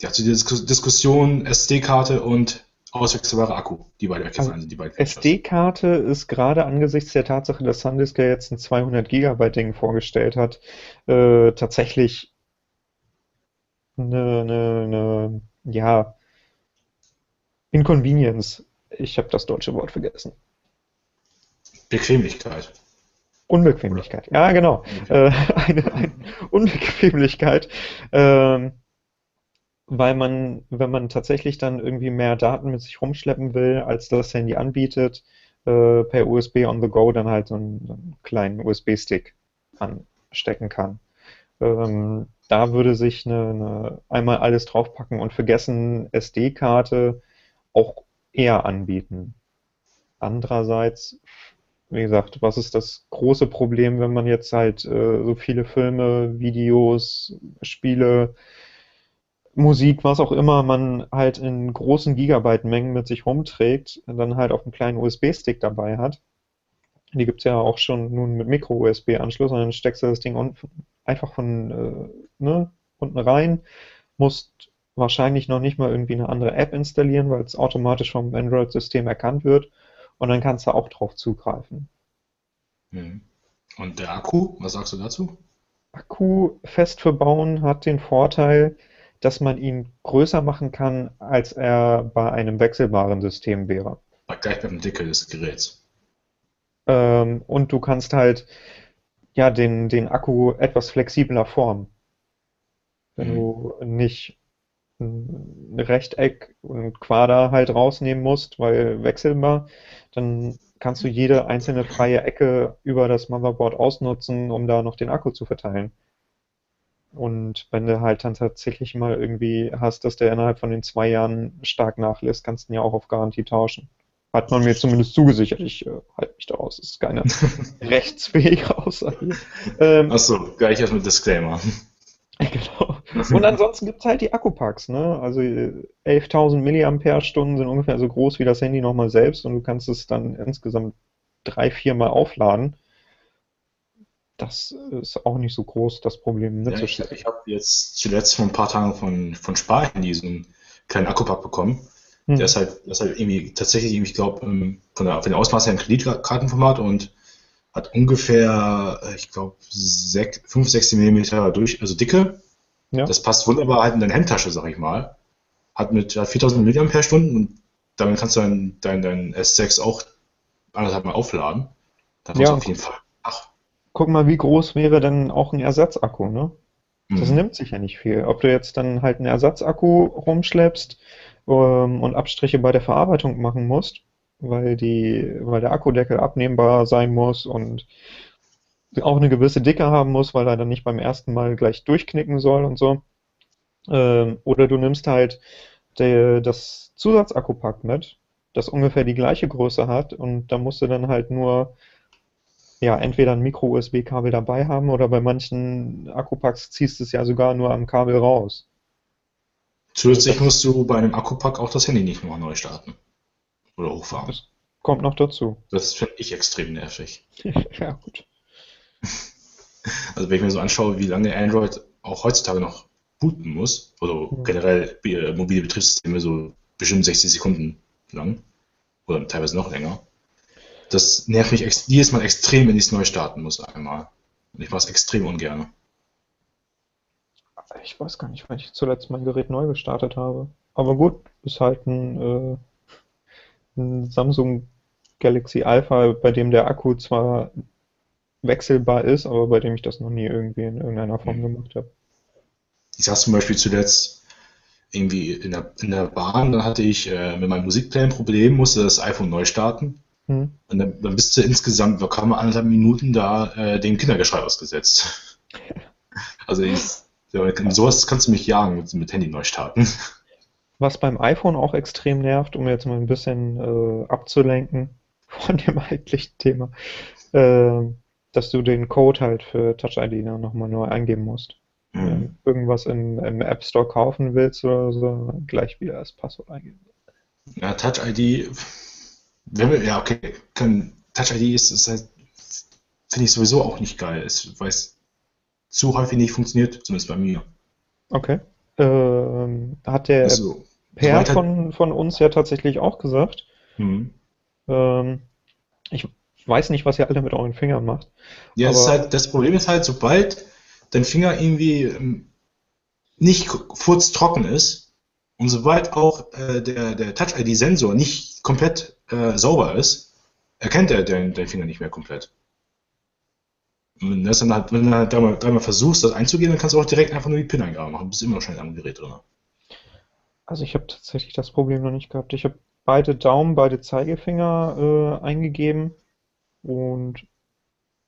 ja, zu dieser Diskussion SD-Karte und auswechselbarer Akku, die beide weggefallen also, sind, die beiden SD-Karte ist gerade angesichts der Tatsache, dass SanDisk ja jetzt ein 200 Gigabyte Ding vorgestellt hat, äh, tatsächlich eine, eine, eine, ja, Inconvenience. Ich habe das deutsche Wort vergessen. Bequemlichkeit. Unbequemlichkeit, ja genau. Äh, eine, eine, Unbequemlichkeit, äh, weil man, wenn man tatsächlich dann irgendwie mehr Daten mit sich rumschleppen will, als das Handy anbietet, äh, per USB on the go dann halt so einen, einen kleinen USB-Stick anstecken kann. Ähm, da würde sich eine, eine, einmal alles draufpacken und vergessen SD-Karte auch eher anbieten. Andererseits, wie gesagt, was ist das große Problem, wenn man jetzt halt äh, so viele Filme, Videos, Spiele, Musik, was auch immer man halt in großen Gigabyte-Mengen mit sich rumträgt, dann halt auf einem kleinen USB-Stick dabei hat. Die gibt es ja auch schon nun mit Micro-USB-Anschluss und dann steckst du das Ding einfach von äh, ne, unten rein, musst wahrscheinlich noch nicht mal irgendwie eine andere App installieren, weil es automatisch vom Android-System erkannt wird und dann kannst du auch drauf zugreifen. Mhm. Und der Akku, was sagst du dazu? Akku fest verbauen hat den Vorteil, dass man ihn größer machen kann, als er bei einem wechselbaren System wäre. Gleich beim Dicke des Geräts. Ähm, und du kannst halt ja den, den Akku etwas flexibler formen. Wenn mhm. du nicht ein Rechteck und Quader halt rausnehmen musst, weil wechselbar, dann kannst du jede einzelne freie Ecke über das Motherboard ausnutzen, um da noch den Akku zu verteilen. Und wenn du halt dann tatsächlich mal irgendwie hast, dass der innerhalb von den zwei Jahren stark nachlässt, kannst du ihn ja auch auf Garantie tauschen. Hat man mir zumindest zugesichert. Ich äh, halte mich da aus. Das ist keine rechtsfähige Aussage. Ähm, Achso, gleich erst mit Disclaimer. Genau. Und ansonsten gibt es halt die Akkupacks. Ne? Also 11.000 mAh sind ungefähr so groß wie das Handy nochmal selbst und du kannst es dann insgesamt drei, vier Mal aufladen. Das ist auch nicht so groß, das Problem Ja, ich ich habe jetzt zuletzt vor ein paar Tagen von, von Sparhandy so einen kleinen Akkupack bekommen. Hm. Der ist halt, der ist halt irgendwie tatsächlich, ich glaube, ähm, von, der, von den Ausmaßen her ein Kreditkartenformat und hat ungefähr, äh, ich glaube, 5, 6 mm durch, also Dicke. Ja. Das passt wunderbar halt in deine Handtasche, sag ich mal. Hat mit 4000 mAh und damit kannst du dein, dein, dein S6 auch anderthalb Mal aufladen. Da ja, auf jeden Fall. Ach. Guck mal, wie groß wäre denn auch ein Ersatzakku, ne? Das mhm. nimmt sich ja nicht viel. Ob du jetzt dann halt einen Ersatzakku rumschleppst ähm, und Abstriche bei der Verarbeitung machen musst, weil, die, weil der Akkudeckel abnehmbar sein muss und auch eine gewisse Dicke haben muss, weil er dann nicht beim ersten Mal gleich durchknicken soll und so. Ähm, oder du nimmst halt der, das Zusatzakkupack mit, das ungefähr die gleiche Größe hat und da musst du dann halt nur ja, entweder ein Micro-USB-Kabel dabei haben oder bei manchen Akkupacks ziehst du es ja sogar nur am Kabel raus. Zusätzlich musst du bei einem Akkupack auch das Handy nicht nochmal neu starten. Oder hochfahren. Das kommt noch dazu. Das finde ich extrem nervig. ja, gut. Also wenn ich mir so anschaue, wie lange Android auch heutzutage noch booten muss, oder mhm. generell äh, mobile Betriebssysteme so bestimmt 60 Sekunden lang, oder teilweise noch länger, das nervt mich jedes Mal extrem, wenn ich es neu starten muss einmal. Und ich mache es extrem ungern. Ich weiß gar nicht, wann ich zuletzt mein Gerät neu gestartet habe. Aber gut, ist halt ein äh, ein Samsung Galaxy Alpha, bei dem der Akku zwar wechselbar ist, aber bei dem ich das noch nie irgendwie in irgendeiner Form gemacht habe. Ich saß zum Beispiel zuletzt irgendwie in der, in der Bahn, dann hatte ich äh, mit meinem Musikplayer ein Problem, musste das iPhone neu starten. Hm. Und dann, dann bist du insgesamt, wir kamen anderthalb Minuten da äh, dem Kindergeschrei ausgesetzt. also ich, sowas kannst du mich jagen mit, mit Handy neu starten. Was beim iPhone auch extrem nervt, um jetzt mal ein bisschen äh, abzulenken von dem eigentlichen Thema, äh, dass du den Code halt für Touch ID dann nochmal neu eingeben musst. Mhm. Wenn du irgendwas im, im App Store kaufen willst oder so, gleich wieder das Passwort eingeben. Ja, Touch ID, wenn wir, ja, okay, können, Touch ID ist, ist halt, finde ich sowieso auch nicht geil, ist, weil es zu häufig nicht funktioniert, zumindest bei mir. Okay. Ähm, hat der also, Per von, von uns ja tatsächlich auch gesagt. Mhm. Ähm, ich weiß nicht, was ihr alle mit euren Fingern macht. Ja, das, halt, das Problem ist halt, sobald dein Finger irgendwie ähm, nicht furztrocken ist und sobald auch äh, der, der Touch-ID-Sensor nicht komplett äh, sauber ist, erkennt er deinen dein Finger nicht mehr komplett. Wenn, das dann halt, wenn du halt dreimal, dreimal versuchst, das einzugeben, dann kannst du auch direkt einfach nur die PIN-Eingabe machen. Du bist immer schnell am Gerät drin. Also ich habe tatsächlich das Problem noch nicht gehabt. Ich habe beide Daumen, beide Zeigefinger äh, eingegeben und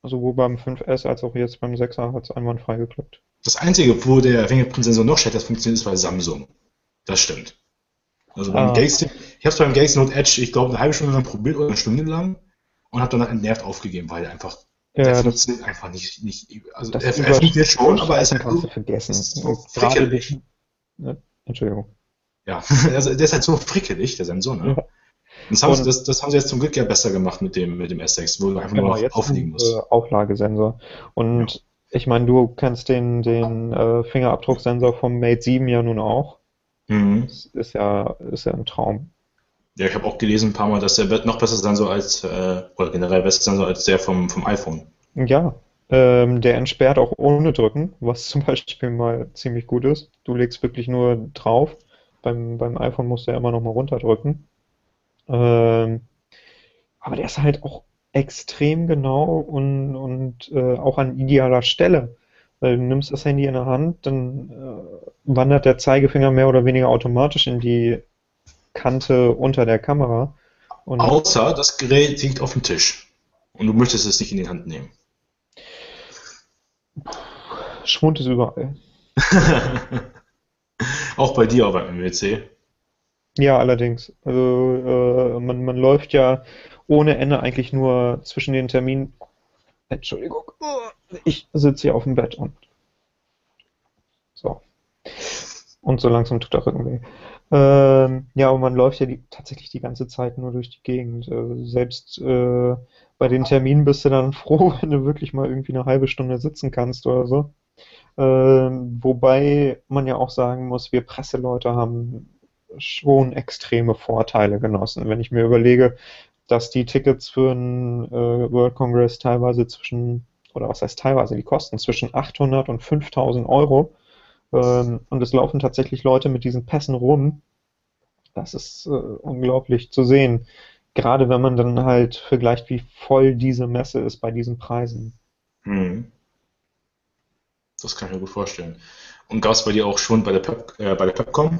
sowohl beim 5S als auch jetzt beim 6er hat es einwandfrei geklappt. Das Einzige, wo der Fingerprint-Sensor noch schlechter funktioniert, ist bei Samsung. Das stimmt. Also beim ah. Galaxy, ich habe es beim Galaxy Note Edge, ich glaube, eine halbe Stunde lang probiert oder eine Stunde lang und habe danach entnervt aufgegeben, weil einfach ja, der funktioniert einfach nicht, nicht also er, er funktioniert schon, aber er ist halt kannst du vergessen. So frickelig. Ne? Entschuldigung. Ja, also der ist halt so frickelig, der Sensor, ne? Ja. Das haben, sie, das, das haben, sie, jetzt zum Glück ja besser gemacht mit dem, mit dem S6, wo du einfach genau, nur noch auflegen musst. Äh, Auflagesensor. Und ja. ich meine, du kennst den, den äh, Fingerabdrucksensor vom Mate 7 ja nun auch. Mhm. Das ist ja, ist ja ein Traum. Ja, ich habe auch gelesen ein paar Mal, dass der noch besser Sensor als, äh, oder generell besser Sensor als der vom, vom iPhone. Ja, ähm, der entsperrt auch ohne Drücken, was zum Beispiel mal ziemlich gut ist. Du legst wirklich nur drauf. Beim, beim iPhone musst du ja immer noch mal runterdrücken. Ähm, aber der ist halt auch extrem genau und, und äh, auch an idealer Stelle. Weil du nimmst das Handy in der Hand, dann äh, wandert der Zeigefinger mehr oder weniger automatisch in die Kante unter der Kamera. Und Außer das Gerät liegt auf dem Tisch und du möchtest es nicht in die Hand nehmen. Schwund ist überall. Auch bei dir beim MWC. Ja, allerdings. Also äh, man, man läuft ja ohne Ende eigentlich nur zwischen den Terminen. Entschuldigung, ich sitze hier auf dem Bett und so. Und so langsam tut der Rücken weh. Ähm, ja, und man läuft ja die, tatsächlich die ganze Zeit nur durch die Gegend. Äh, selbst äh, bei den Terminen bist du dann froh, wenn du wirklich mal irgendwie eine halbe Stunde sitzen kannst oder so. Ähm, wobei man ja auch sagen muss, wir Presseleute haben schon extreme Vorteile genossen. Wenn ich mir überlege, dass die Tickets für einen äh, World Congress teilweise zwischen, oder was heißt teilweise, die kosten zwischen 800 und 5000 Euro ähm, und es laufen tatsächlich Leute mit diesen Pässen rum. Das ist äh, unglaublich zu sehen. Gerade wenn man dann halt vergleicht, wie voll diese Messe ist bei diesen Preisen. Hm. Das kann ich mir gut vorstellen. Und gab es bei dir auch schon bei der, Pep, äh, bei der Pepcom?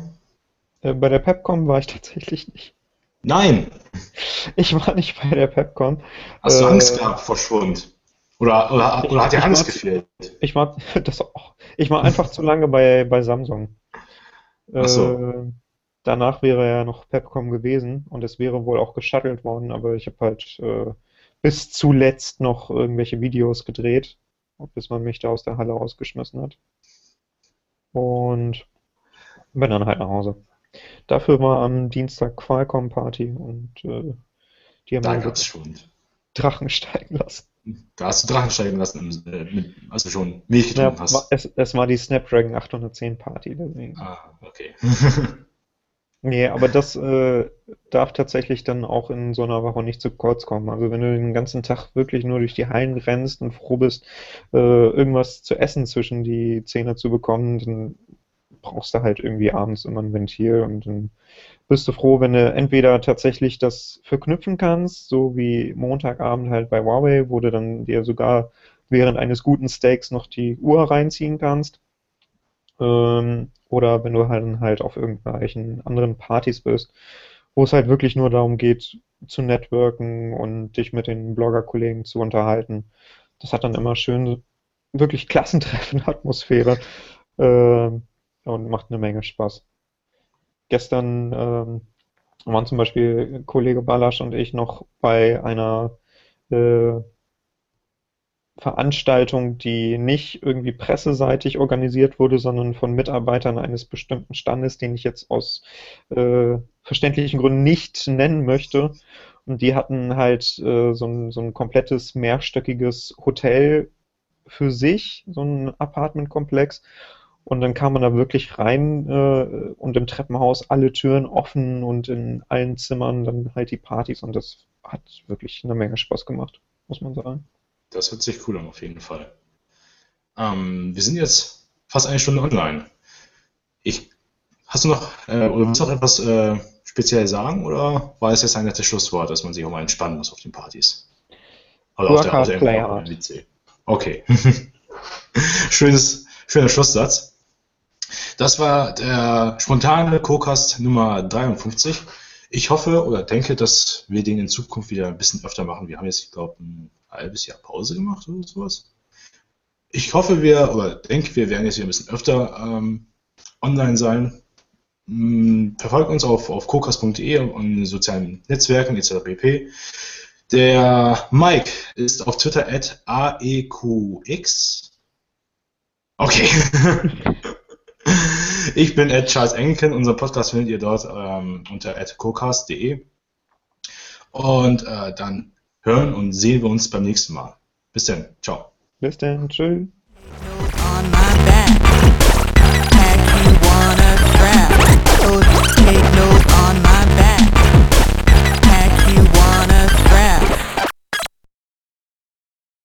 Äh, bei der Pepcom war ich tatsächlich nicht. Nein! Ich war nicht bei der Pepcom. Hast du Angst äh, gehabt vor Schwund? Oder, oder, oder hat dir Angst gefehlt? Ich war, das auch, ich war einfach zu lange bei, bei Samsung. Ach so. Äh, danach wäre ja noch Pepcom gewesen und es wäre wohl auch geschuttelt worden, aber ich habe halt äh, bis zuletzt noch irgendwelche Videos gedreht, bis man mich da aus der Halle rausgeschmissen hat. Und bin dann halt nach Hause. Dafür war am Dienstag Qualcomm Party und äh, die haben da schon. Drachen steigen lassen. Da hast du Drachen steigen lassen, äh, also schon Milch getrunken ja, hast. Es, es, war die Snapdragon 810 Party, deswegen. Ah, okay. nee, aber das äh, darf tatsächlich dann auch in so einer Woche nicht zu kurz kommen. Also wenn du den ganzen Tag wirklich nur durch die Hallen rennst und froh bist, äh, irgendwas zu essen zwischen die Zähne zu bekommen, dann brauchst du halt irgendwie abends immer ein Ventil und dann bist du froh, wenn du entweder tatsächlich das verknüpfen kannst, so wie Montagabend halt bei Huawei, wo du dann dir sogar während eines guten Steaks noch die Uhr reinziehen kannst. Ähm, oder wenn du halt, halt auf irgendwelchen anderen Partys bist, wo es halt wirklich nur darum geht, zu networken und dich mit den Blogger-Kollegen zu unterhalten. Das hat dann immer schön wirklich Klassentreffen-Atmosphäre. Äh, und macht eine Menge Spaß. Gestern ähm, waren zum Beispiel Kollege Balasch und ich noch bei einer äh, Veranstaltung, die nicht irgendwie presseseitig organisiert wurde, sondern von Mitarbeitern eines bestimmten Standes, den ich jetzt aus äh, verständlichen Gründen nicht nennen möchte. Und die hatten halt äh, so, ein, so ein komplettes mehrstöckiges Hotel für sich, so ein Apartmentkomplex. Und dann kam man da wirklich rein äh, und im Treppenhaus alle Türen offen und in allen Zimmern dann halt die Partys und das hat wirklich eine Menge Spaß gemacht, muss man sagen. Das hört sich cool an, auf jeden Fall. Ähm, wir sind jetzt fast eine Stunde online. Ich, hast du noch, äh, oder willst du noch etwas äh, speziell sagen oder war es jetzt ein nettes Schlusswort, dass man sich auch mal entspannen muss auf den Partys? Also Work auf der, play hard. Okay. Schönes, schöner Schlusssatz. Das war der spontane Co-Cast Nummer 53. Ich hoffe oder denke, dass wir den in Zukunft wieder ein bisschen öfter machen. Wir haben jetzt, ich glaube, ein halbes Jahr Pause gemacht oder sowas. Ich hoffe, wir, oder denke, wir werden jetzt wieder ein bisschen öfter ähm, online sein. Hm, verfolgt uns auf, auf kokas.de und in sozialen Netzwerken etc. pp. Der Mike ist auf Twitter at aeqx. Okay. ich bin at Charles Engelken. Unser Podcast findet ihr dort ähm, unter @cocast.de. Und äh, dann hören und sehen wir uns beim nächsten Mal. Bis dann. Ciao. Bis dann. Tschüss. Take